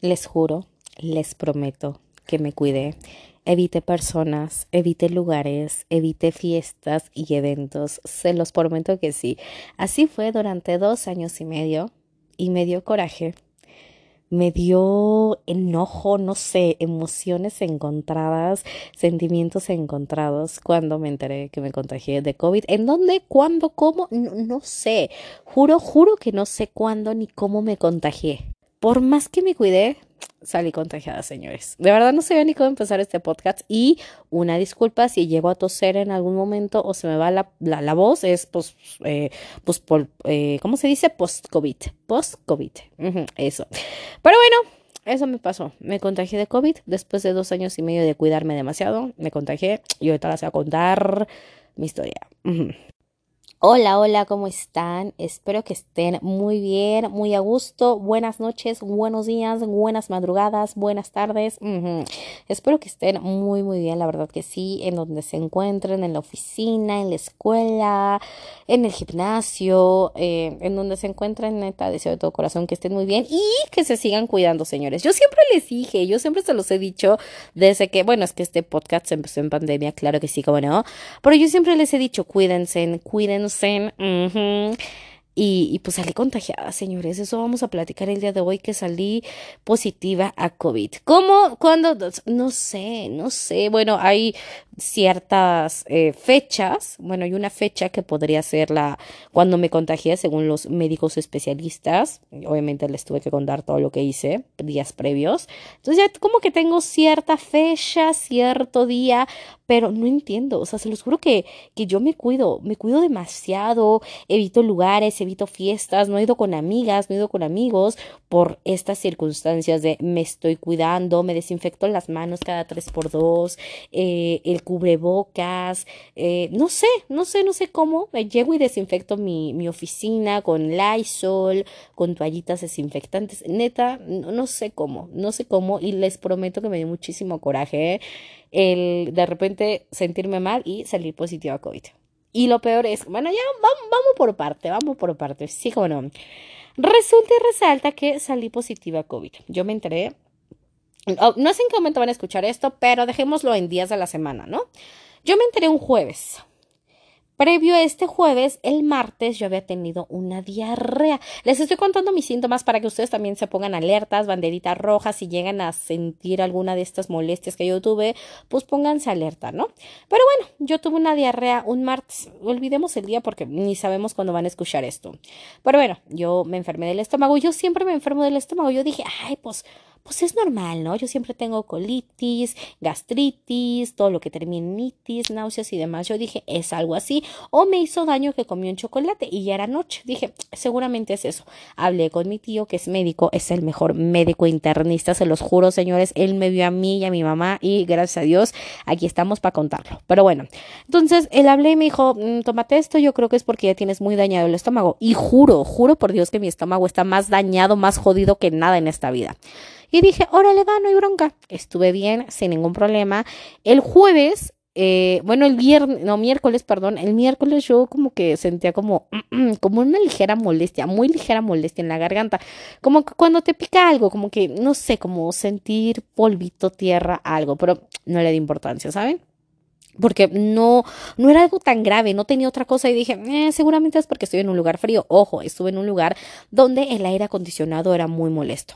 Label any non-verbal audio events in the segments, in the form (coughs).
Les juro, les prometo que me cuidé. Evite personas, evite lugares, evite fiestas y eventos. Se los prometo que sí. Así fue durante dos años y medio y me dio coraje. Me dio enojo, no sé, emociones encontradas, sentimientos encontrados cuando me enteré que me contagié de COVID. ¿En dónde? ¿Cuándo? ¿Cómo? No, no sé. Juro, juro que no sé cuándo ni cómo me contagié por más que me cuidé, salí contagiada, señores. De verdad no sé ni cómo empezar este podcast y una disculpa si llego a toser en algún momento o se me va la, la, voz, es pues, eh, pues por, eh, ¿cómo se dice? Post-COVID, post-COVID, eso. Pero bueno, eso me pasó. Me contagié de COVID después de dos años y medio de cuidarme demasiado. Me contagié y ahorita les voy a contar mi historia. Hola, hola, ¿cómo están? Espero que estén muy bien, muy a gusto. Buenas noches, buenos días, buenas madrugadas, buenas tardes. Espero que estén muy, muy bien, la verdad que sí, en donde se encuentren, en la oficina, en la escuela, en el gimnasio, eh, en donde se encuentren, neta, deseo de todo corazón que estén muy bien y que se sigan cuidando, señores. Yo siempre les dije, yo siempre se los he dicho desde que, bueno, es que este podcast se empezó en pandemia, claro que sí, como no, pero yo siempre les he dicho, cuídense, cuídense y, y, pues salí contagiada, señores. Eso vamos a platicar el día de hoy, que salí positiva a COVID. ¿Cómo? ¿Cuándo? No sé, no sé. Bueno, hay ciertas eh, fechas. Bueno, hay una fecha que podría ser la cuando me contagié, según los médicos especialistas. Obviamente les tuve que contar todo lo que hice días previos. Entonces ya como que tengo cierta fecha, cierto día, pero no entiendo. O sea, se los juro que, que yo me cuido, me cuido demasiado, evito lugares, evito fiestas, no he ido con amigas, no he ido con amigos por estas circunstancias de me estoy cuidando, me desinfecto las manos cada tres por dos, eh, el cubrebocas, eh, no sé, no sé, no sé cómo. llego y desinfecto mi, mi oficina con Lysol, con toallitas desinfectantes. Neta, no, sé cómo, no sé cómo. Y les prometo que me dio muchísimo coraje ¿eh? el de repente sentirme mal y salir positiva a COVID. Y lo peor es, bueno, ya vamos, vamos por parte, vamos por parte, sí como no. Resulta y resalta que salí positiva a COVID. Yo me enteré Oh, no sé en qué momento van a escuchar esto, pero dejémoslo en días de la semana, ¿no? Yo me enteré un jueves. Previo a este jueves, el martes, yo había tenido una diarrea. Les estoy contando mis síntomas para que ustedes también se pongan alertas, banderitas rojas, si llegan a sentir alguna de estas molestias que yo tuve, pues pónganse alerta, ¿no? Pero bueno, yo tuve una diarrea un martes. Olvidemos el día porque ni sabemos cuándo van a escuchar esto. Pero bueno, yo me enfermé del estómago. Yo siempre me enfermo del estómago. Yo dije, ay, pues pues es normal, ¿no? Yo siempre tengo colitis, gastritis, todo lo que termina en itis, náuseas y demás. Yo dije, es algo así. O me hizo daño que comí un chocolate y ya era noche. Dije, seguramente es eso. Hablé con mi tío, que es médico, es el mejor médico internista, se los juro, señores. Él me vio a mí y a mi mamá y gracias a Dios, aquí estamos para contarlo. Pero bueno, entonces él hablé y me dijo, mm, tómate esto, yo creo que es porque ya tienes muy dañado el estómago. Y juro, juro por Dios que mi estómago está más dañado, más jodido que nada en esta vida. Y dije, órale, va, no hay bronca. Estuve bien, sin ningún problema. El jueves eh, bueno, el viernes, no, miércoles, perdón, el miércoles yo como que sentía como, como una ligera molestia, muy ligera molestia en la garganta, como que cuando te pica algo, como que, no sé, como sentir polvito, tierra, algo, pero no le di importancia, ¿saben? Porque no, no era algo tan grave, no tenía otra cosa y dije, eh, seguramente es porque estoy en un lugar frío. Ojo, estuve en un lugar donde el aire acondicionado era muy molesto.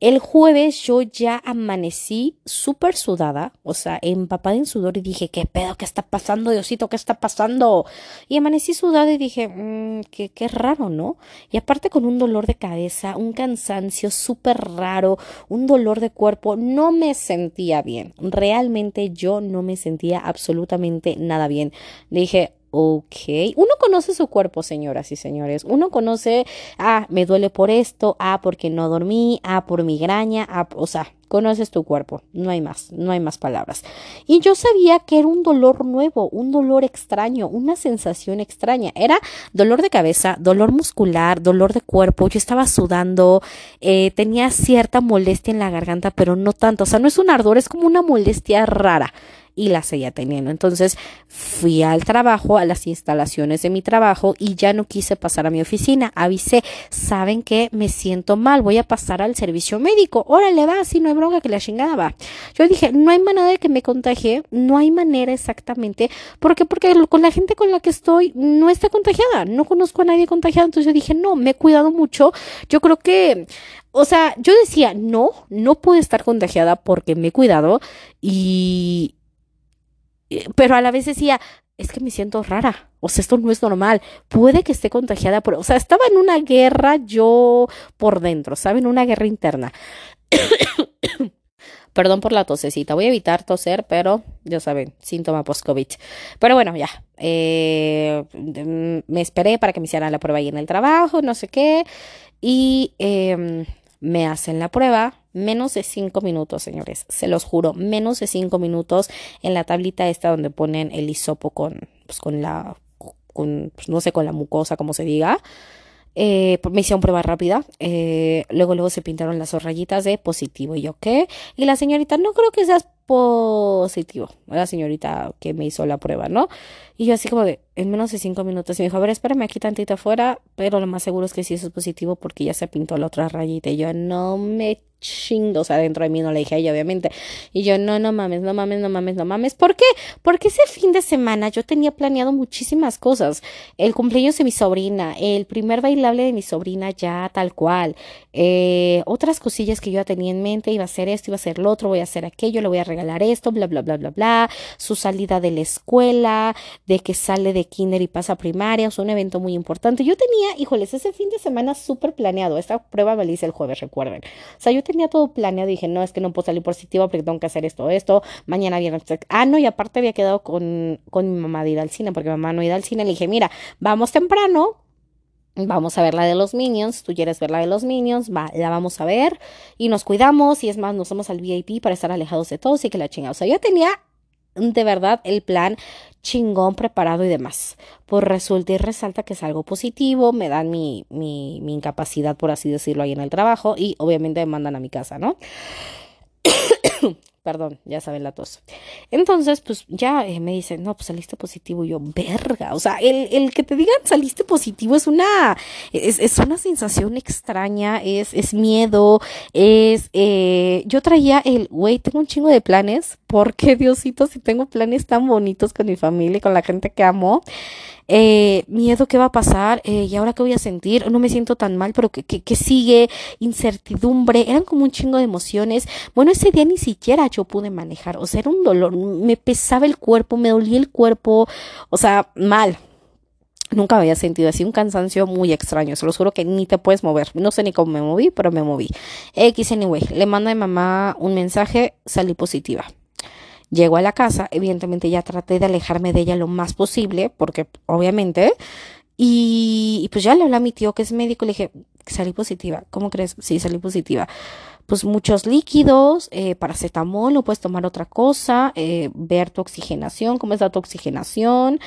El jueves yo ya amanecí súper sudada, o sea, empapada en sudor y dije, ¿qué pedo? ¿Qué está pasando, Diosito? ¿Qué está pasando? Y amanecí sudada y dije, mmm, qué, qué raro, ¿no? Y aparte con un dolor de cabeza, un cansancio súper raro, un dolor de cuerpo, no me sentía bien. Realmente yo no me sentía absolutamente nada bien. Dije, ok. Uno conoce su cuerpo, señoras y señores. Uno conoce, ah, me duele por esto, ah, porque no dormí, ah, por migraña, ah, o sea, conoces tu cuerpo. No hay más, no hay más palabras. Y yo sabía que era un dolor nuevo, un dolor extraño, una sensación extraña. Era dolor de cabeza, dolor muscular, dolor de cuerpo. Yo estaba sudando, eh, tenía cierta molestia en la garganta, pero no tanto. O sea, no es un ardor, es como una molestia rara y la seguía teniendo. Entonces fui al trabajo, a las instalaciones de mi trabajo y ya no quise pasar a mi oficina. Avisé, saben que me siento mal, voy a pasar al servicio médico. Órale, va, si no hay bronca que la chingada va. Yo dije, no hay manera de que me contagie, no hay manera exactamente. ¿Por qué? Porque con la gente con la que estoy no está contagiada, no conozco a nadie contagiado. Entonces yo dije, no, me he cuidado mucho. Yo creo que o sea, yo decía, no, no puedo estar contagiada porque me he cuidado y... Pero a la vez decía, es que me siento rara, o sea, esto no es normal, puede que esté contagiada, por... o sea, estaba en una guerra yo por dentro, ¿saben? Una guerra interna. (coughs) Perdón por la tosecita, voy a evitar toser, pero ya saben, síntoma post-COVID. Pero bueno, ya, eh, me esperé para que me hicieran la prueba ahí en el trabajo, no sé qué, y... Eh, me hacen la prueba, menos de cinco minutos, señores, se los juro, menos de cinco minutos en la tablita esta donde ponen el hisopo con, pues, con la, con, pues, no sé, con la mucosa, como se diga. Eh, me hicieron prueba rápida, eh, luego luego se pintaron las rayitas de positivo y yo qué, y la señorita, no creo que seas positivo, la señorita que me hizo la prueba, ¿no? Y yo así como de, en menos de cinco minutos, y me dijo, a ver, espérame aquí tantito afuera, pero lo más seguro es que sí eso es positivo porque ya se pintó la otra rayita, y yo, no me chingo, o sea, dentro de mí no le dije a ella, obviamente. Y yo, no, no mames, no mames, no mames, no mames. ¿Por qué? Porque ese fin de semana yo tenía planeado muchísimas cosas. El cumpleaños de mi sobrina, el primer bailable de mi sobrina ya tal cual. Eh, otras cosillas que yo ya tenía en mente, iba a hacer esto, iba a hacer lo otro, voy a hacer aquello, le voy a regalar esto, bla, bla, bla, bla, bla. Su salida de la escuela, de que sale de kinder y pasa a primaria, o un evento muy importante. Yo tenía, híjoles, ese fin de semana súper planeado. Esta prueba me la hice el jueves, recuerden. O sea, yo tenía todo planeado. Dije, no, es que no puedo salir positivo porque tengo que hacer esto, esto. Mañana viernes. Ah, no, y aparte había quedado con, con mi mamá de ir al cine porque mi mamá no iba al cine. Le dije, mira, vamos temprano. Vamos a ver la de los Minions, tú quieres ver la de los Minions, va, la vamos a ver y nos cuidamos y es más, nos vamos al VIP para estar alejados de todos y que la chingada. O sea, yo tenía de verdad el plan chingón preparado y demás. Por resulta y resalta que es algo positivo, me dan mi, mi, mi incapacidad, por así decirlo, ahí en el trabajo y obviamente me mandan a mi casa, ¿no? Perdón, ya saben la tos. Entonces, pues ya eh, me dicen, no, pues saliste positivo. Y yo, verga. O sea, el, el que te digan saliste positivo es una, es, es una sensación extraña, es, es miedo, es, eh, yo traía el, güey, tengo un chingo de planes. porque Diosito, si tengo planes tan bonitos con mi familia y con la gente que amo? Eh, miedo qué va a pasar eh, y ahora qué voy a sentir, no me siento tan mal, pero que, sigue, incertidumbre, eran como un chingo de emociones. Bueno, ese día ni siquiera yo pude manejar, o sea, era un dolor, me pesaba el cuerpo, me dolía el cuerpo, o sea, mal. Nunca había sentido así un cansancio muy extraño. Se lo juro que ni te puedes mover. No sé ni cómo me moví, pero me moví. X anyway. Le manda a mi mamá un mensaje, salí positiva. Llego a la casa, evidentemente ya traté de alejarme de ella lo más posible, porque obviamente, y, pues ya le hablé a mi tío que es médico, le dije, salí positiva, ¿cómo crees? Sí, salí positiva. Pues muchos líquidos, eh, paracetamol, no puedes tomar otra cosa, eh, ver tu oxigenación, cómo está tu oxigenación,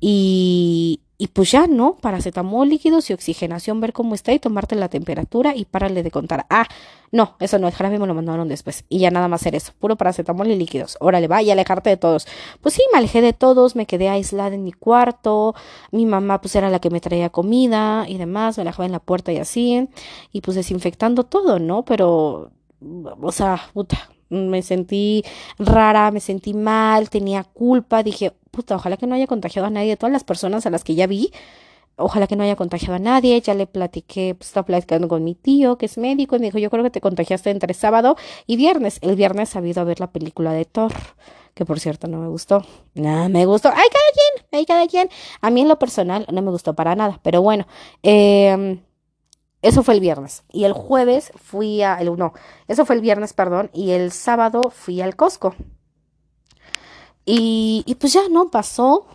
y, y pues ya, ¿no? Paracetamol, líquidos y oxigenación, ver cómo está y tomarte la temperatura y párale de contar. Ah, no, eso no, el jarabe me lo mandaron después. Y ya nada más hacer eso, puro paracetamol y líquidos. Órale, va y alejarte de todos. Pues sí, me alejé de todos, me quedé aislada en mi cuarto. Mi mamá pues era la que me traía comida y demás, me la dejaba en la puerta y así. Y pues desinfectando todo, ¿no? Pero, o sea, puta, me sentí rara, me sentí mal, tenía culpa, dije, puta, ojalá que no haya contagiado a nadie, de todas las personas a las que ya vi, ojalá que no haya contagiado a nadie, ya le platiqué, pues estaba platicando con mi tío, que es médico, y me dijo, yo creo que te contagiaste entre sábado y viernes, el viernes ha habido a ver la película de Thor, que por cierto no me gustó, nada me gustó, ay, cada quien, ay, cada quien, a mí en lo personal no me gustó para nada, pero bueno, eh eso fue el viernes. Y el jueves fui a. El, no, eso fue el viernes, perdón. Y el sábado fui al Costco. Y, y pues ya, ¿no? Pasó.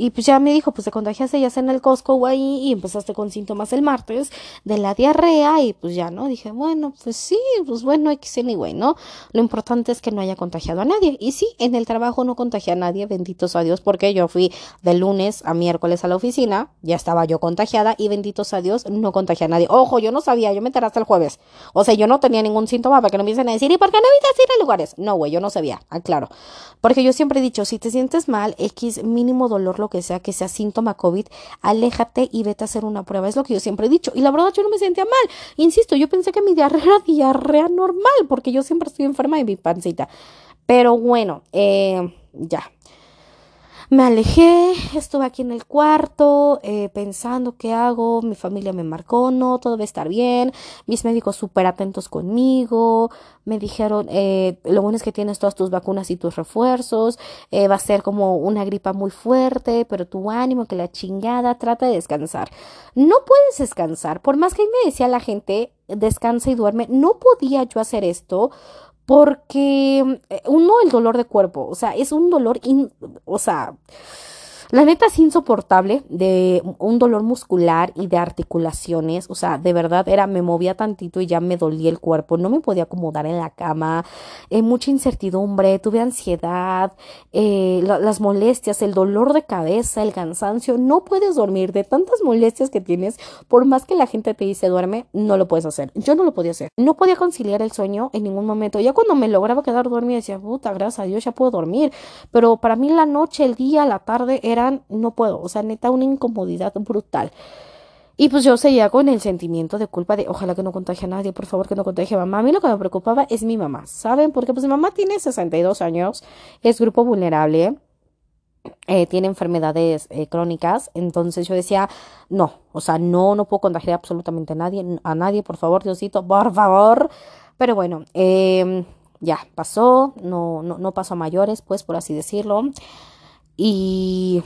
Y pues ya me dijo, pues te contagiaste ya en el Costco ahí y empezaste con síntomas el martes de la diarrea y pues ya, ¿no? Dije, bueno, pues sí, pues bueno, X anyway, ¿no? Lo importante es que no haya contagiado a nadie. Y sí, en el trabajo no contagié a nadie, benditos a Dios, porque yo fui de lunes a miércoles a la oficina, ya estaba yo contagiada y benditos a Dios, no contagié a nadie. Ojo, yo no sabía, yo me enteré hasta el jueves. O sea, yo no tenía ningún síntoma para que no me empiecen a decir, ¿y por qué no evitas ir a lugares? No, güey, yo no sabía, aclaro. Porque yo siempre he dicho, si te sientes mal, X mínimo dolor, lo que sea, que sea síntoma COVID, aléjate y vete a hacer una prueba. Es lo que yo siempre he dicho. Y la verdad yo no me sentía mal. Insisto, yo pensé que mi diarrea era diarrea normal, porque yo siempre estoy enferma de mi pancita. Pero bueno, eh, ya. Me alejé, estuve aquí en el cuarto eh, pensando qué hago, mi familia me marcó, no, todo va a estar bien, mis médicos súper atentos conmigo, me dijeron, eh, lo bueno es que tienes todas tus vacunas y tus refuerzos, eh, va a ser como una gripa muy fuerte, pero tu ánimo, que la chingada, trata de descansar. No puedes descansar, por más que me decía la gente, descansa y duerme, no podía yo hacer esto porque eh, uno el dolor de cuerpo, o sea, es un dolor, o sea, la neta es insoportable de un dolor muscular y de articulaciones, o sea, de verdad era, me movía tantito y ya me dolía el cuerpo, no me podía acomodar en la cama, eh, mucha incertidumbre, tuve ansiedad, eh, las molestias, el dolor de cabeza, el cansancio, no puedes dormir de tantas molestias que tienes, por más que la gente te dice duerme, no lo puedes hacer, yo no lo podía hacer, no podía conciliar el sueño en ningún momento, ya cuando me lograba quedar dormida decía, puta, gracias a Dios ya puedo dormir, pero para mí la noche, el día, la tarde era no puedo, o sea, neta, una incomodidad brutal. Y pues yo seguía con el sentimiento de culpa de ojalá que no contagie a nadie, por favor que no contagie a mamá. A mí lo que me preocupaba es mi mamá, ¿saben? Porque pues mi mamá tiene 62 años, es grupo vulnerable, eh, tiene enfermedades eh, crónicas, entonces yo decía, no, o sea, no, no puedo contagiar absolutamente a nadie, a nadie, por favor, Diosito, por favor. Pero bueno, eh, ya pasó, no, no, no pasó a mayores, pues por así decirlo. Y,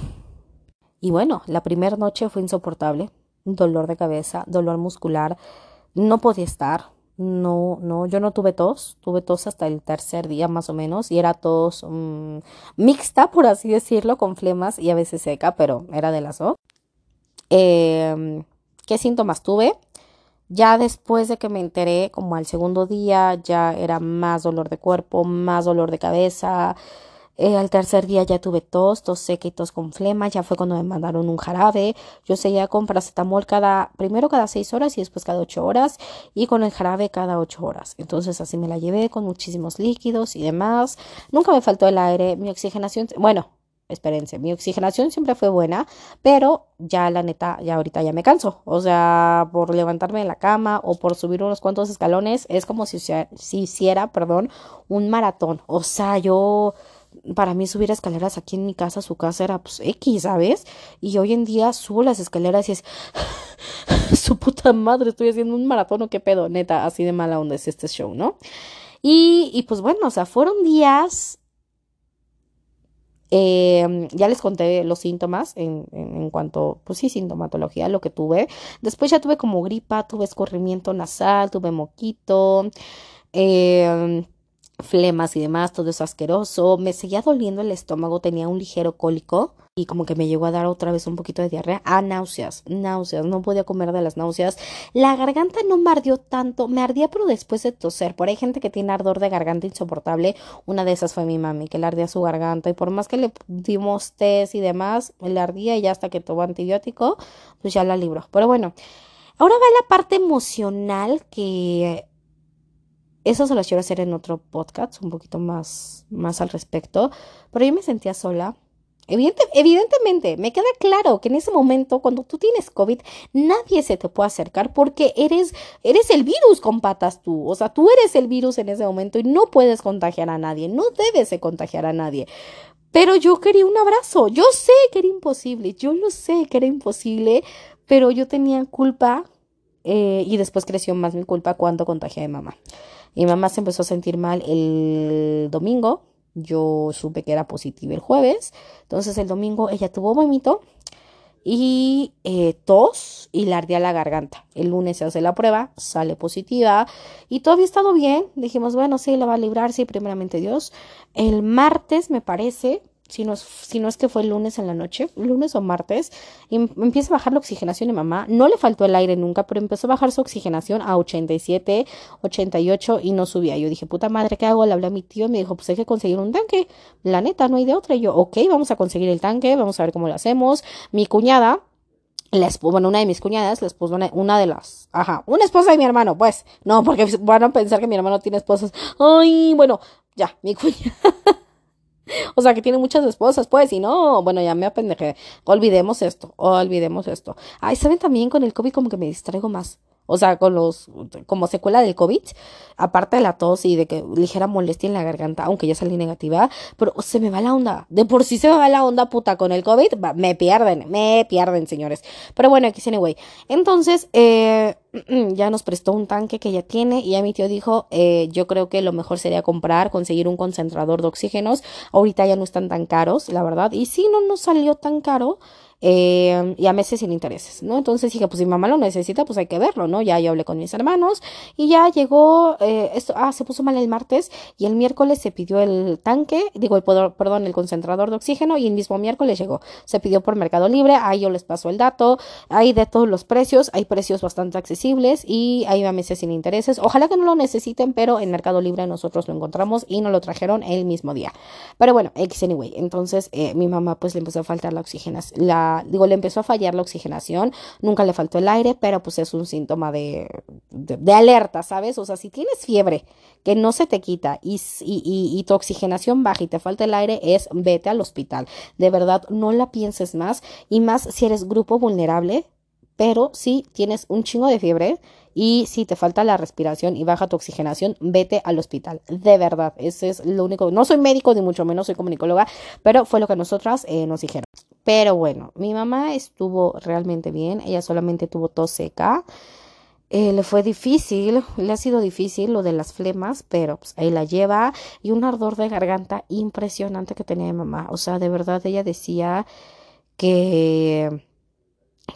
y bueno, la primera noche fue insoportable, dolor de cabeza, dolor muscular, no podía estar, no, no, yo no tuve tos, tuve tos hasta el tercer día más o menos y era tos mm, mixta, por así decirlo, con flemas y a veces seca, pero era de las dos. Em, ¿Qué síntomas tuve? Ya después de que me enteré, como al segundo día, ya era más dolor de cuerpo, más dolor de cabeza, eh, al tercer día ya tuve tos, tos seca y tos con flema. Ya fue cuando me mandaron un jarabe. Yo seguía con paracetamol cada, primero cada seis horas y después cada ocho horas. Y con el jarabe cada ocho horas. Entonces así me la llevé con muchísimos líquidos y demás. Nunca me faltó el aire. Mi oxigenación, bueno, espérense, mi oxigenación siempre fue buena, pero ya la neta, ya ahorita ya me canso. O sea, por levantarme de la cama o por subir unos cuantos escalones, es como si, si hiciera, perdón, un maratón. O sea, yo para mí subir escaleras aquí en mi casa, su casa era pues X, ¿sabes? Y hoy en día subo las escaleras y es (laughs) su puta madre, estoy haciendo un maratón o qué pedo, neta, así de mala onda es este show, ¿no? Y, y pues bueno, o sea, fueron días eh, ya les conté los síntomas en, en, en, cuanto, pues sí, sintomatología, lo que tuve. Después ya tuve como gripa, tuve escorrimiento nasal, tuve moquito. Eh, flemas y demás, todo eso asqueroso. Me seguía doliendo el estómago, tenía un ligero cólico y como que me llegó a dar otra vez un poquito de diarrea. Ah, náuseas, náuseas, no podía comer de las náuseas. La garganta no me ardió tanto, me ardía pero después de toser. Por ahí hay gente que tiene ardor de garganta insoportable. Una de esas fue mi mami, que le ardía su garganta y por más que le dimos test y demás, le ardía y ya hasta que tomó antibiótico, pues ya la libró. Pero bueno, ahora va la parte emocional que eso se lo quiero hacer en otro podcast, un poquito más, más al respecto. Pero yo me sentía sola. evidentemente, me queda claro que en ese momento, cuando tú tienes COVID, nadie se te puede acercar porque eres, eres el virus con patas tú. O sea, tú eres el virus en ese momento y no puedes contagiar a nadie. No debes de contagiar a nadie. Pero yo quería un abrazo. Yo sé que era imposible. Yo lo sé que era imposible. Pero yo tenía culpa. Eh, y después creció más mi culpa cuando contagié a mi mamá. Mi mamá se empezó a sentir mal el domingo. Yo supe que era positiva el jueves. Entonces el domingo ella tuvo vómito y eh, tos y le ardía la garganta. El lunes se hace la prueba, sale positiva y todo había estado bien. Dijimos, bueno, sí, la va a librar, sí, primeramente Dios. El martes, me parece, si no, si no es que fue el lunes en la noche, lunes o martes, y empieza a bajar la oxigenación de mamá. No le faltó el aire nunca, pero empezó a bajar su oxigenación a 87, 88 y no subía. Yo dije, puta madre, ¿qué hago? Le hablé a mi tío y me dijo, pues hay que conseguir un tanque. La neta, no hay de otra. Y yo, ok, vamos a conseguir el tanque, vamos a ver cómo lo hacemos. Mi cuñada, la bueno, una de mis cuñadas, la esposa, una, de las, ajá, una esposa de mi hermano, pues, no, porque van a pensar que mi hermano tiene esposas. Ay, bueno, ya, mi cuñada. (laughs) O sea, que tiene muchas esposas, pues, y no, bueno, ya me apendejé. Olvidemos esto, olvidemos esto. Ay, ¿saben también con el COVID como que me distraigo más? O sea, con los, como secuela del COVID, aparte de la tos y de que ligera molestia en la garganta, aunque ya salí negativa, pero se me va la onda. De por sí se me va la onda puta con el COVID, me pierden, me pierden, señores. Pero bueno, aquí anyway. Entonces, eh, (clears throat) ya nos prestó un tanque que ya tiene y ya mi tío dijo, eh, yo creo que lo mejor sería comprar, conseguir un concentrador de oxígenos. Ahorita ya no están tan caros, la verdad. Y si no nos salió tan caro eh, y a meses sin intereses, ¿no? Entonces dije, pues si mamá lo necesita, pues hay que verlo, ¿no? Ya yo hablé con mis hermanos y ya llegó, eh, esto, ah, se puso mal el martes y el miércoles se pidió el tanque, digo, el, perdón, el concentrador de oxígeno y el mismo miércoles llegó. Se pidió por Mercado Libre, ahí yo les paso el dato, hay de todos los precios, hay precios bastante accesibles y hay a meses sin intereses. Ojalá que no lo necesiten, pero en Mercado Libre nosotros lo encontramos y nos lo trajeron el mismo día. Pero bueno, X anyway, entonces eh, mi mamá pues le empezó a faltar la oxigenación, la digo, le empezó a fallar la oxigenación, nunca le faltó el aire, pero pues es un síntoma de, de, alerta, ¿sabes? O sea, si tienes fiebre que no se te quita y, y, y, tu oxigenación baja y te falta el aire, es vete al hospital. De verdad, no la pienses más y más si eres grupo vulnerable, pero si tienes un chingo de fiebre y si te falta la respiración y baja tu oxigenación, vete al hospital. De verdad, ese es lo único. No soy médico, ni mucho menos soy comunicóloga, pero fue lo que nosotras eh, nos dijeron. Pero bueno, mi mamá estuvo realmente bien, ella solamente tuvo tos seca. Eh, le fue difícil, le ha sido difícil lo de las flemas, pero pues, ahí la lleva y un ardor de garganta impresionante que tenía mi mamá. O sea, de verdad ella decía que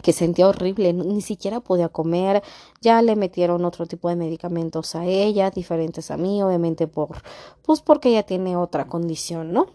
que sentía horrible, ni siquiera podía comer, ya le metieron otro tipo de medicamentos a ella, diferentes a mí, obviamente por, pues porque ella tiene otra condición, ¿no?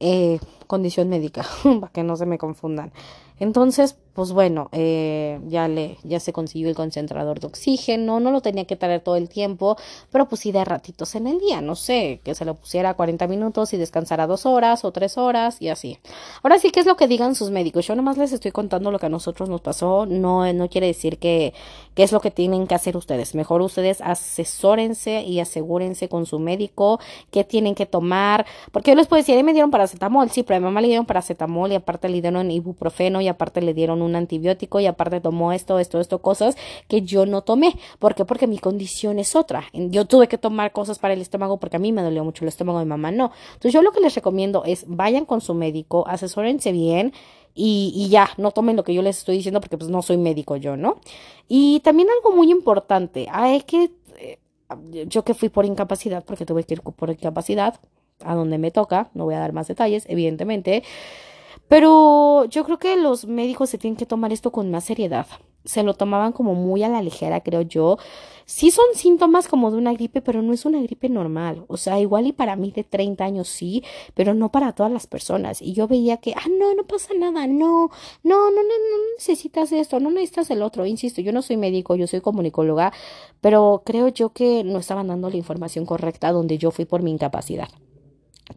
Eh, condición médica, (laughs) para que no se me confundan. Entonces, pues bueno, eh, ya le, ya se consiguió el concentrador de oxígeno, no lo tenía que traer todo el tiempo, pero pues sí de ratitos en el día, no sé, que se lo pusiera 40 minutos y descansara dos horas o tres horas y así. Ahora sí, ¿qué es lo que digan sus médicos? Yo nomás les estoy contando lo que a nosotros nos pasó, no, no quiere decir que, que es lo que tienen que hacer ustedes. Mejor ustedes asesórense y asegúrense con su médico qué tienen que tomar, porque yo les puedo decir, me dieron paracetamol, sí, pero a mi mamá le dieron paracetamol y aparte le dieron ibuprofeno y aparte le dieron un antibiótico y aparte tomó esto, esto, esto, cosas que yo no tomé. ¿Por qué? Porque mi condición es otra. Yo tuve que tomar cosas para el estómago porque a mí me dolió mucho el estómago, de mamá no. Entonces yo lo que les recomiendo es vayan con su médico, asesórense bien. Y, y, ya, no tomen lo que yo les estoy diciendo porque pues no soy médico yo, ¿no? Y también algo muy importante, hay que, eh, yo que fui por incapacidad, porque tuve que ir por incapacidad, a donde me toca, no voy a dar más detalles, evidentemente, pero yo creo que los médicos se tienen que tomar esto con más seriedad. Se lo tomaban como muy a la ligera, creo yo. Sí son síntomas como de una gripe, pero no es una gripe normal. O sea, igual y para mí de 30 años sí, pero no para todas las personas. Y yo veía que, ah, no, no pasa nada, no, no, no, no, no necesitas esto, no necesitas el otro. Insisto, yo no soy médico, yo soy comunicóloga, pero creo yo que no estaban dando la información correcta donde yo fui por mi incapacidad.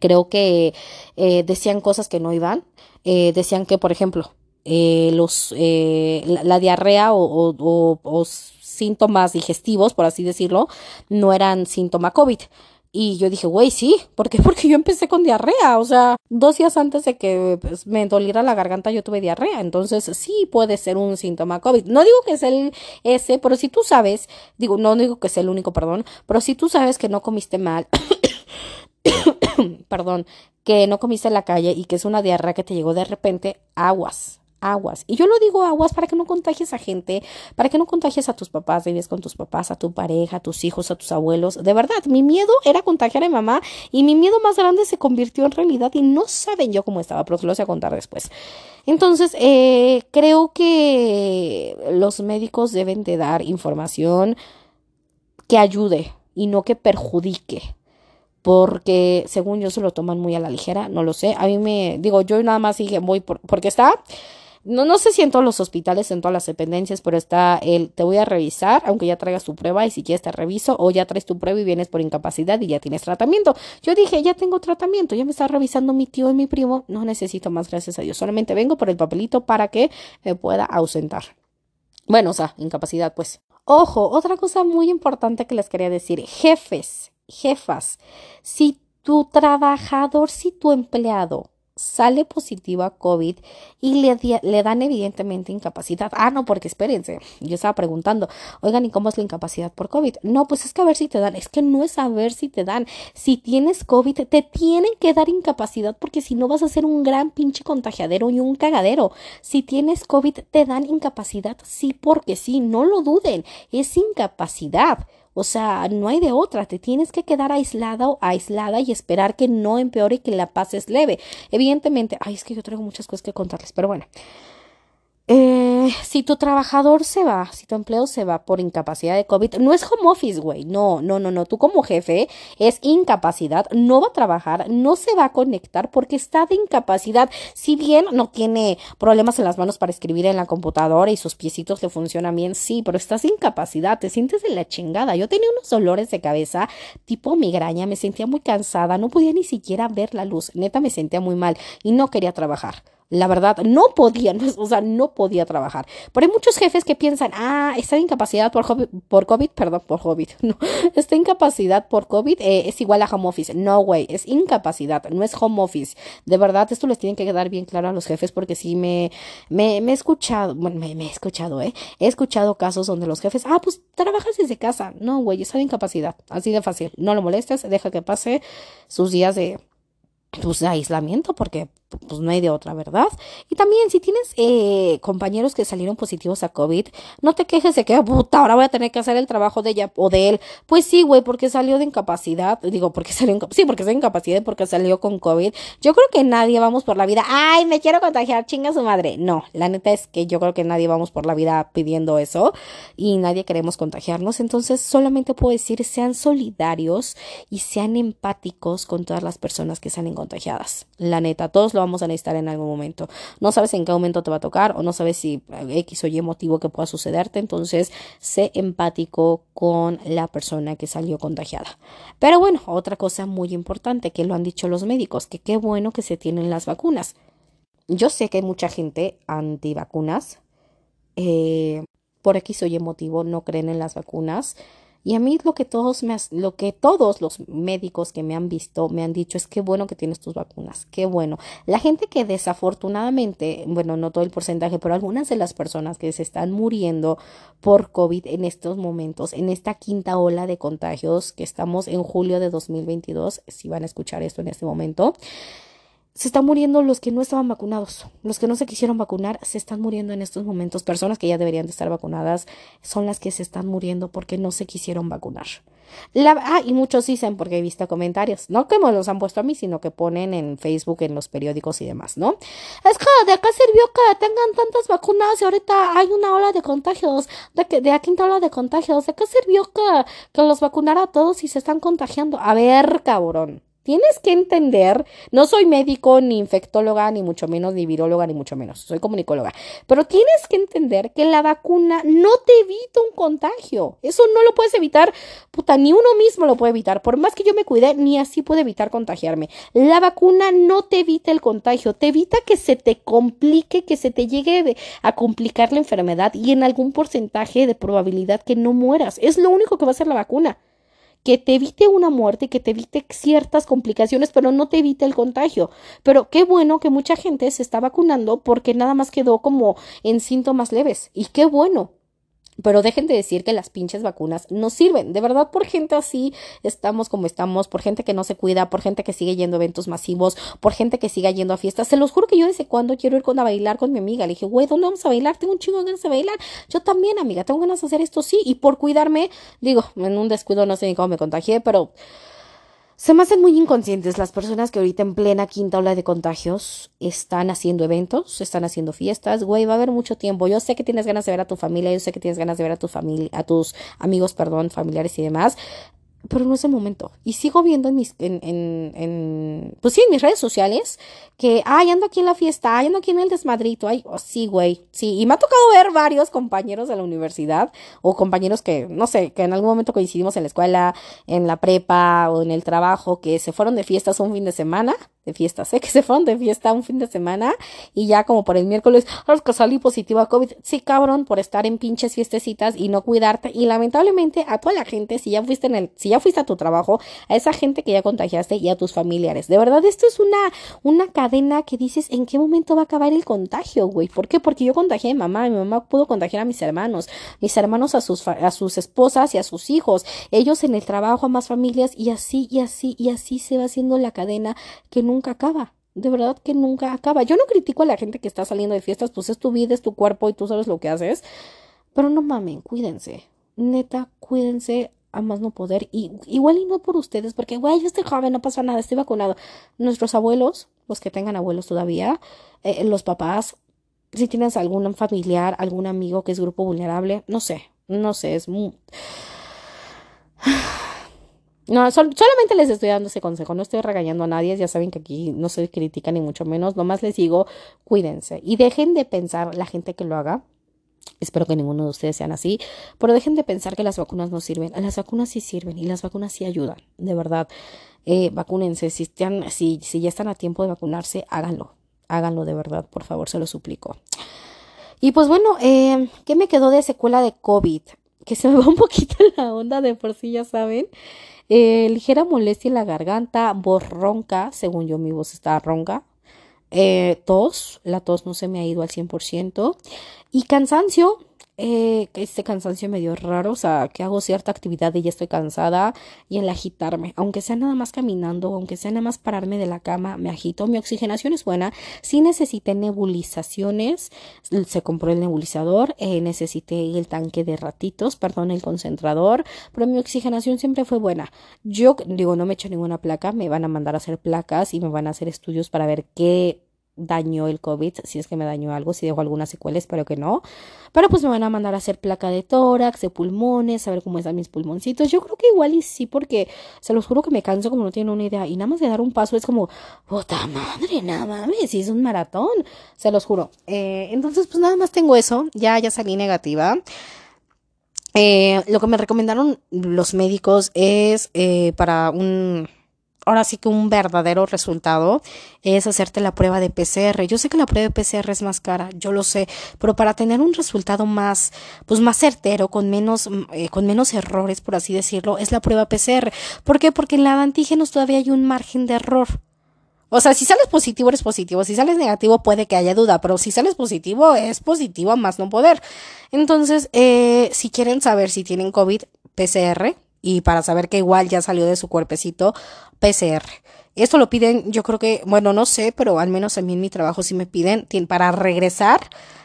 Creo que eh, decían cosas que no iban. Eh, decían que, por ejemplo, eh, los, la, diarrea o, síntomas digestivos, por así decirlo, no eran síntoma COVID. Y yo dije, güey, sí, ¿por qué? (laughs) Porque yo empecé con diarrea, o sea, dos días antes de que pues, me doliera la garganta yo tuve diarrea, entonces sí puede ser un síntoma COVID. No digo que es el ese, pero si tú sabes, digo, no digo que es el único, perdón, pero si tú sabes que no comiste mal, (clears throat) (coughs) perdón, que no comiste en la calle y que es una diarrea que te llegó de repente, aguas, aguas. Y yo lo digo aguas para que no contagies a gente, para que no contagies a tus papás, vives con tus papás, a tu pareja, a tus hijos, a tus abuelos. De verdad, mi miedo era contagiar a mi mamá y mi miedo más grande se convirtió en realidad y no saben yo cómo estaba, pero se lo voy a contar después. Entonces, eh, creo que los médicos deben de dar información que ayude y no que perjudique porque según yo se lo toman muy a la ligera, no lo sé. A mí me digo, yo nada más dije, voy por, porque está no, no sé si en todos los hospitales, en todas las dependencias, pero está el te voy a revisar, aunque ya traigas tu prueba y si quieres te reviso, o ya traes tu prueba y vienes por incapacidad y ya tienes tratamiento. Yo dije, ya tengo tratamiento, ya me está revisando mi tío y mi primo, no necesito más, gracias a Dios. Solamente vengo por el papelito para que me pueda ausentar. Bueno, o sea, incapacidad, pues. Ojo, otra cosa muy importante que les quería decir, jefes, jefas, si tu trabajador, si tu empleado sale positiva a COVID y le, le, dan evidentemente incapacidad. Ah, no, porque espérense, yo estaba preguntando, oigan, ¿y cómo es la incapacidad por COVID? No, pues es que a ver si te dan, es que no es a ver si te dan. Si tienes COVID, te tienen que dar incapacidad porque si no vas a ser un gran pinche contagiadero y un cagadero. Si tienes COVID, te dan incapacidad, sí, porque sí, no lo duden, es incapacidad. O sea, no hay de otra, te tienes que quedar aislada o aislada y esperar que no empeore y que la pases leve. Evidentemente, ay, es que yo traigo muchas cosas que contarles, pero bueno. Eh, si tu trabajador se va, si tu empleo se va por incapacidad de COVID, no es home office, güey. No, no, no, no. Tú como jefe es incapacidad, no va a trabajar, no se va a conectar porque está de incapacidad. Si bien no tiene problemas en las manos para escribir en la computadora y sus piecitos le funcionan bien, sí, pero estás de incapacidad, te sientes de la chingada. Yo tenía unos dolores de cabeza tipo migraña, me sentía muy cansada, no podía ni siquiera ver la luz. Neta me sentía muy mal y no quería trabajar. La verdad, no podía, (laughs) o sea, no podía trabajar. Pero hay muchos jefes que piensan, ah, está incapacidad por, por COVID, perdón, por COVID, (laughs) no, esta incapacidad por COVID eh, es igual a home office. No, güey, es incapacidad, no es home office. De verdad, esto les tiene que quedar bien claro a los jefes porque sí me, me, me he escuchado, bueno, me, he escuchado, ¿eh? He escuchado casos donde los jefes, ah, pues trabajas desde casa. No, güey, de incapacidad, así de fácil. No lo molestes, deja que pase sus días de pues, aislamiento porque pues no hay de otra, ¿verdad? Y también si tienes eh, compañeros que salieron positivos a COVID, no te quejes de que, puta, ahora voy a tener que hacer el trabajo de ella o de él. Pues sí, güey, porque salió de incapacidad, digo, porque salió, sí, porque es de incapacidad porque salió con COVID. Yo creo que nadie vamos por la vida, ay, me quiero contagiar, chinga su madre. No, la neta es que yo creo que nadie vamos por la vida pidiendo eso y nadie queremos contagiarnos. Entonces, solamente puedo decir, sean solidarios y sean empáticos con todas las personas que salen contagiadas. La neta, todos lo vamos a necesitar en algún momento. No sabes en qué momento te va a tocar o no sabes si X o Y motivo que pueda sucederte. Entonces, sé empático con la persona que salió contagiada. Pero bueno, otra cosa muy importante que lo han dicho los médicos, que qué bueno que se tienen las vacunas. Yo sé que hay mucha gente antivacunas. Eh, por X o Y motivo no creen en las vacunas. Y a mí lo que todos me, lo que todos los médicos que me han visto me han dicho es qué bueno que tienes tus vacunas, qué bueno. La gente que desafortunadamente, bueno, no todo el porcentaje, pero algunas de las personas que se están muriendo por COVID en estos momentos, en esta quinta ola de contagios que estamos en julio de 2022, si van a escuchar esto en este momento, se están muriendo los que no estaban vacunados. Los que no se quisieron vacunar se están muriendo en estos momentos. Personas que ya deberían de estar vacunadas son las que se están muriendo porque no se quisieron vacunar. La, ah, y muchos dicen, porque he visto comentarios, no que me los han puesto a mí, sino que ponen en Facebook, en los periódicos y demás, ¿no? Es que de acá sirvió que tengan tantas vacunas y ahorita hay una ola de contagios, de que de la quinta ola de contagios, ¿de qué sirvió que, que los vacunara a todos y se están contagiando? A ver, cabrón. Tienes que entender, no soy médico, ni infectóloga, ni mucho menos, ni viróloga, ni mucho menos, soy comunicóloga, pero tienes que entender que la vacuna no te evita un contagio. Eso no lo puedes evitar, puta, ni uno mismo lo puede evitar. Por más que yo me cuide, ni así puede evitar contagiarme. La vacuna no te evita el contagio, te evita que se te complique, que se te llegue a complicar la enfermedad y en algún porcentaje de probabilidad que no mueras. Es lo único que va a hacer la vacuna que te evite una muerte, que te evite ciertas complicaciones, pero no te evite el contagio. Pero qué bueno que mucha gente se está vacunando porque nada más quedó como en síntomas leves. Y qué bueno. Pero dejen de decir que las pinches vacunas no sirven. De verdad, por gente así estamos como estamos, por gente que no se cuida, por gente que sigue yendo a eventos masivos, por gente que sigue yendo a fiestas. Se los juro que yo desde cuando quiero ir con a bailar con mi amiga. Le dije, güey, ¿dónde vamos a bailar? Tengo un chingo de ganas de bailar. Yo también, amiga, tengo ganas de hacer esto, sí. Y por cuidarme, digo, en un descuido no sé ni cómo me contagié, pero se me hacen muy inconscientes las personas que ahorita en plena quinta ola de contagios están haciendo eventos, están haciendo fiestas, güey, va a haber mucho tiempo. Yo sé que tienes ganas de ver a tu familia, yo sé que tienes ganas de ver a tu familia, a tus amigos, perdón, familiares y demás. Pero no es el momento. Y sigo viendo en mis, en, en, en, pues sí, en mis redes sociales que, ay, ando aquí en la fiesta, ay, ando aquí en el desmadrito, ay, oh, sí, güey, sí. Y me ha tocado ver varios compañeros de la universidad o compañeros que, no sé, que en algún momento coincidimos en la escuela, en la prepa o en el trabajo, que se fueron de fiestas un fin de semana, de fiesta, sé que se fueron de fiesta un fin de semana y ya como por el miércoles, ay, que salí positiva a COVID. Sí, cabrón, por estar en pinches fiestecitas y no cuidarte. Y lamentablemente a toda la gente, si ya fuiste en el, si ya fuiste a tu trabajo, a esa gente que ya contagiaste y a tus familiares. De verdad, esto es una, una cadena que dices, ¿en qué momento va a acabar el contagio, güey? ¿Por qué? Porque yo contagié a mi mamá, mi mamá pudo contagiar a mis hermanos, mis hermanos a sus, a sus esposas y a sus hijos, ellos en el trabajo, a más familias y así, y así, y así se va haciendo la cadena que nunca acaba. De verdad que nunca acaba. Yo no critico a la gente que está saliendo de fiestas, pues es tu vida, es tu cuerpo y tú sabes lo que haces. Pero no mamen, cuídense. Neta, cuídense a más no poder. Y igual y no por ustedes, porque, güey, yo estoy joven, no pasa nada, estoy vacunado. Nuestros abuelos, los que tengan abuelos todavía, eh, los papás, si tienes algún familiar, algún amigo que es grupo vulnerable, no sé, no sé, es muy... No, solamente les estoy dando ese consejo, no estoy regañando a nadie, ya saben que aquí no se critica ni mucho menos, nomás les digo, cuídense y dejen de pensar la gente que lo haga. Espero que ninguno de ustedes sean así, pero dejen de pensar que las vacunas no sirven. Las vacunas sí sirven y las vacunas sí ayudan, de verdad. Eh, vacúnense, si, están, si, si ya están a tiempo de vacunarse, háganlo, háganlo de verdad, por favor, se lo suplico. Y pues bueno, eh, ¿qué me quedó de secuela de COVID? Que se me va un poquito (laughs) la onda de por sí, ya saben. Eh, ligera molestia en la garganta, voz ronca, según yo mi voz está ronca. Eh, tos, la tos no se me ha ido al 100%. Y cansancio, eh, este cansancio medio raro, o sea, que hago cierta actividad y ya estoy cansada y el agitarme, aunque sea nada más caminando, aunque sea nada más pararme de la cama, me agito, mi oxigenación es buena, sí necesité nebulizaciones, se compró el nebulizador, eh, necesité el tanque de ratitos, perdón, el concentrador, pero mi oxigenación siempre fue buena. Yo digo, no me he hecho ninguna placa, me van a mandar a hacer placas y me van a hacer estudios para ver qué dañó el COVID, si es que me dañó algo, si dejó algunas secuelas, espero que no. Pero pues me van a mandar a hacer placa de tórax, de pulmones, a ver cómo están mis pulmoncitos. Yo creo que igual y sí, porque se los juro que me canso como no tienen una idea. Y nada más de dar un paso es como, puta madre, nada mames, si es un maratón, se los juro. Eh, entonces, pues nada más tengo eso, ya, ya salí negativa. Eh, lo que me recomendaron los médicos es eh, para un ahora sí que un verdadero resultado es hacerte la prueba de PCR. Yo sé que la prueba de PCR es más cara, yo lo sé, pero para tener un resultado más, pues más certero, con menos, mm, eh, con menos errores, por así decirlo, es la prueba PCR. ¿Por qué? Porque en la de antígenos todavía hay un margen de error. O sea, si sales positivo, eres positivo. Si sales negativo, puede que haya duda. Pero si sales positivo, es positivo a más no poder. Entonces, eh, si quieren saber si tienen COVID, PCR, y para saber que igual ya salió de su cuerpecito PCR. Esto lo piden, yo creo que, bueno, no sé, pero al menos a mí en mi trabajo sí me piden para regresar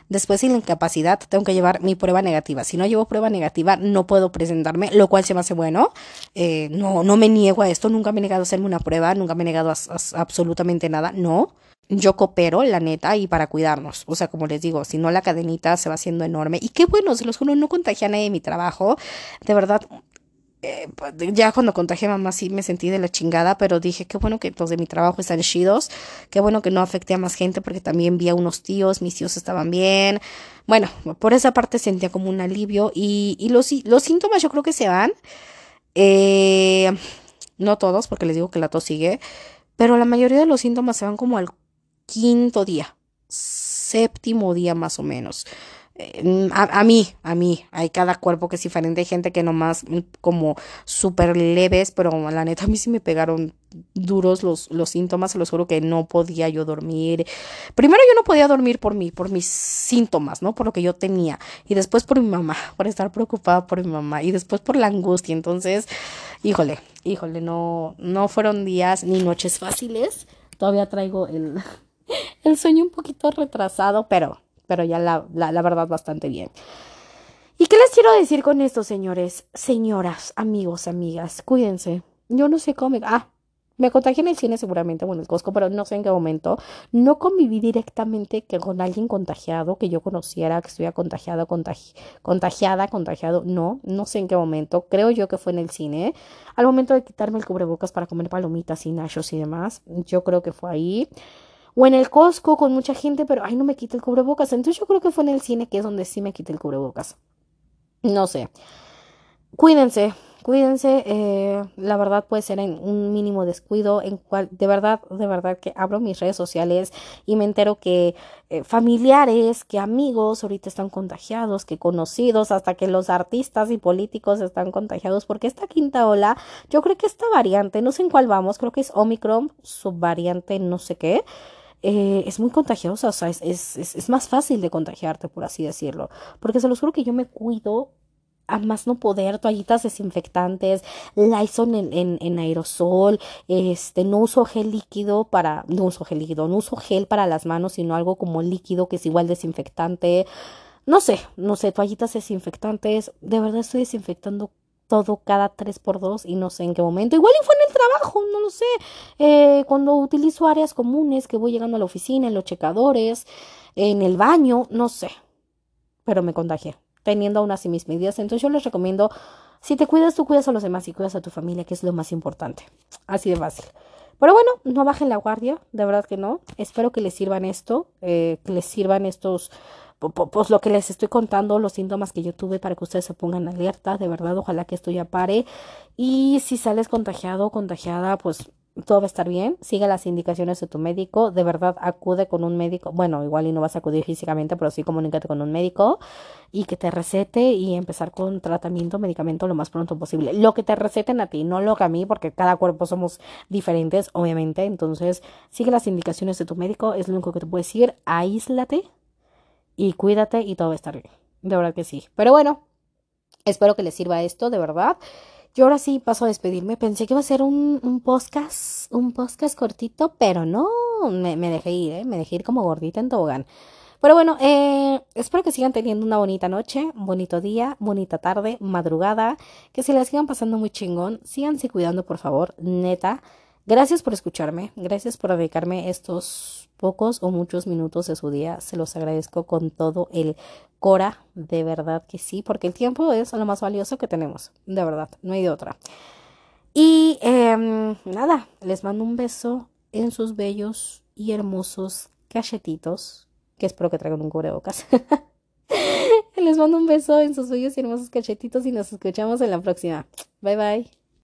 después de la incapacidad tengo que llevar mi prueba negativa. Si no llevo prueba negativa no puedo presentarme, lo cual se me hace bueno. Eh, no, no me niego a esto, nunca me he negado a hacerme una prueba, nunca me he negado a, absolutamente nada, no. Yo coopero, la neta, y para cuidarnos. O sea, como les digo, si no la cadenita se va haciendo enorme. Y qué bueno, se los juro, no contagia a nadie de mi trabajo. De verdad, eh, pues, ya cuando contagié a mamá sí me sentí de la chingada, pero dije, qué bueno que los de mi trabajo están chidos, qué bueno que no afecté a más gente porque también vi a unos tíos, mis tíos estaban bien. Bueno, por esa parte sentía como un alivio y, y los, los síntomas yo creo que se van. Eh, no todos, porque les digo que la tos sigue, pero la mayoría de los síntomas se van como al quinto día, séptimo día más o menos. Eh, a, mí, a mí, hay cada cuerpo que es diferente, hay gente que nomás mm, como súper leves, pero la neta a mí sí me pegaron duros los, los síntomas, se los juro que no podía yo dormir. Primero yo no podía dormir por mí, por mis síntomas, ¿no? Por lo que yo tenía. Y después por mi mamá, (laughs) por estar preocupada por mi mamá. Y después por la angustia. Entonces, híjole, híjole, no, no fueron días ni noches fáciles. Todavía traigo el, (laughs) el sueño un poquito retrasado, pero pero ya la, la, verdad bastante bien. ¿Y qué les quiero decir con esto, señores? Señoras, amigos, amigas, cuídense. Yo no sé cómo. Ah, Me contagié en el cine seguramente o en el Costco, pero no sé en qué momento. No conviví directamente que con alguien contagiado, que yo conociera, que estuviera contagiado, contagiada, contagiado. No, no sé en qué momento. Creo yo que fue en el cine. Al momento de quitarme el cubrebocas para comer palomitas y nachos y demás. Yo creo que fue ahí. O en el Costco con mucha gente, pero ay, no me quita el cubrebocas. Entonces yo creo que fue en el cine que es donde sí me quité el cubrebocas. No sé. Cuídense, cuídense, eh, la verdad puede ser en un mínimo descuido, en cual de verdad, de verdad que abro mis redes sociales y me entero que eh, familiares, que amigos ahorita están contagiados, que conocidos, hasta que los artistas y políticos están contagiados, porque esta quinta ola, yo creo que esta variante, no sé en cuál vamos, creo que es Omicron, subvariante, no sé qué. Eh, es muy contagiosa, o sea, es, es, es, más fácil de contagiarte, por así decirlo. Porque se los juro que yo me cuido a más no poder, toallitas desinfectantes, Lysol en, en, en, aerosol, este, no uso gel líquido para, no uso gel líquido, no uso gel para las manos, sino algo como líquido que es igual desinfectante. No sé, no sé, toallitas desinfectantes. De verdad estoy desinfectando todo cada tres por dos y no sé en qué momento. Igual y fue en el trabajo, no lo sé. Eh, cuando utilizo áreas comunes, que voy llegando a la oficina, en los checadores, en el baño, no sé. Pero me contagié teniendo aún así mis medidas. Entonces yo les recomiendo, si te cuidas, tú cuidas a los demás y cuidas a tu familia, que es lo más importante. Así de fácil. Pero bueno, no bajen la guardia, de verdad que no. Espero que les sirvan esto, eh, que les sirvan estos, pues lo que les estoy contando, los síntomas que yo tuve para que ustedes se pongan alerta, de verdad, ojalá que esto ya pare. Y si sales contagiado, contagiada, pues todo va a estar bien, sigue las indicaciones de tu médico, de verdad acude con un médico, bueno, igual y no vas a acudir físicamente, pero sí comunícate con un médico y que te recete y empezar con tratamiento, medicamento lo más pronto posible. Lo que te receten a ti, no lo que a mí, porque cada cuerpo somos diferentes, obviamente, entonces sigue las indicaciones de tu médico, es lo único que te puedo decir, aíslate y cuídate y todo va a estar bien, de verdad que sí. Pero bueno, espero que les sirva esto, de verdad. Yo ahora sí paso a despedirme. Pensé que iba a ser un, un podcast, un podcast cortito, pero no, me, dejé ir, ¿eh? me dejé ir como gordita en tobogán. Pero bueno, eh, espero que sigan teniendo una bonita noche, bonito día, bonita tarde, madrugada, que se la sigan pasando muy chingón. Síganse cuidando, por favor, neta. Gracias por escucharme, gracias por dedicarme estos pocos o muchos minutos de su día. Se los agradezco con todo el cora, de verdad que sí, porque el tiempo es lo más valioso que tenemos, de verdad, no hay de otra. Y em, nada, les mando un beso en sus bellos y hermosos cachetitos, que espero que traigan un cubrebocas. (laughs) les mando un beso en sus bellos y hermosos cachetitos y nos escuchamos en la próxima. Bye bye.